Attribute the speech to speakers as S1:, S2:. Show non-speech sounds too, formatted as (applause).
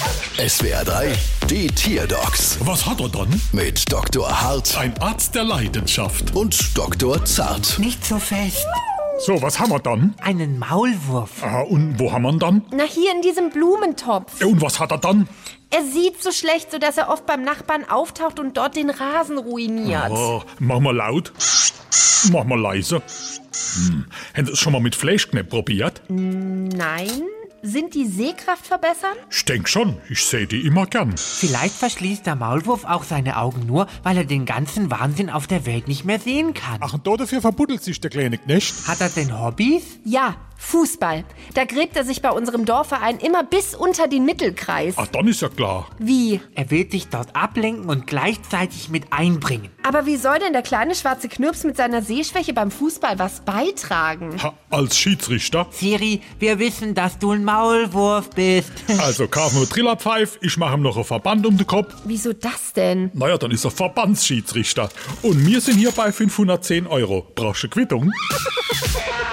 S1: SWR 3, die Tierdocs
S2: Was hat er dann?
S1: mit Dr. Hart
S2: Ein Arzt der Leidenschaft.
S1: und Dr. Zart.
S3: Nicht so fest.
S2: So, was haben wir dann?
S3: Einen Maulwurf.
S2: Ah, und wo haben wir ihn dann?
S4: Na, hier in diesem Blumentopf.
S2: Ja, Und was hat er dann?
S4: Er sieht so schlecht, sodass er oft beim Nachbarn auftaucht und dort den Rasen ruiniert.
S2: Oh, mach mal laut. Mach mal leise. Hm. Sie es schon mal mit Fleischknepp probiert?
S4: Nein? Sind die Sehkraft verbessern?
S2: Ich denk schon. Ich sehe die immer gern.
S3: Vielleicht verschließt der Maulwurf auch seine Augen nur, weil er den ganzen Wahnsinn auf der Welt nicht mehr sehen kann.
S2: Ach, und da dafür verbuddelt sich der kleine Knecht.
S3: Hat er denn Hobbys?
S4: Ja, Fußball. Da gräbt er sich bei unserem Dorfverein immer bis unter den Mittelkreis.
S2: Ach, dann ist ja klar.
S4: Wie?
S3: Er will sich dort ablenken und gleichzeitig mit einbringen.
S4: Aber wie soll denn der kleine schwarze Knirps mit seiner Sehschwäche beim Fußball was beitragen?
S2: Ha, als Schiedsrichter.
S3: Siri, wir wissen, dass du ein Maulwurf bist. (laughs)
S2: Also kauf mir Trillerpfeif, ich mache ihm noch einen Verband um den Kopf.
S4: Wieso das denn?
S2: Naja, dann ist er Verbandsschiedsrichter. Und wir sind hier bei 510 Euro. Brauchst du Quittung? (laughs)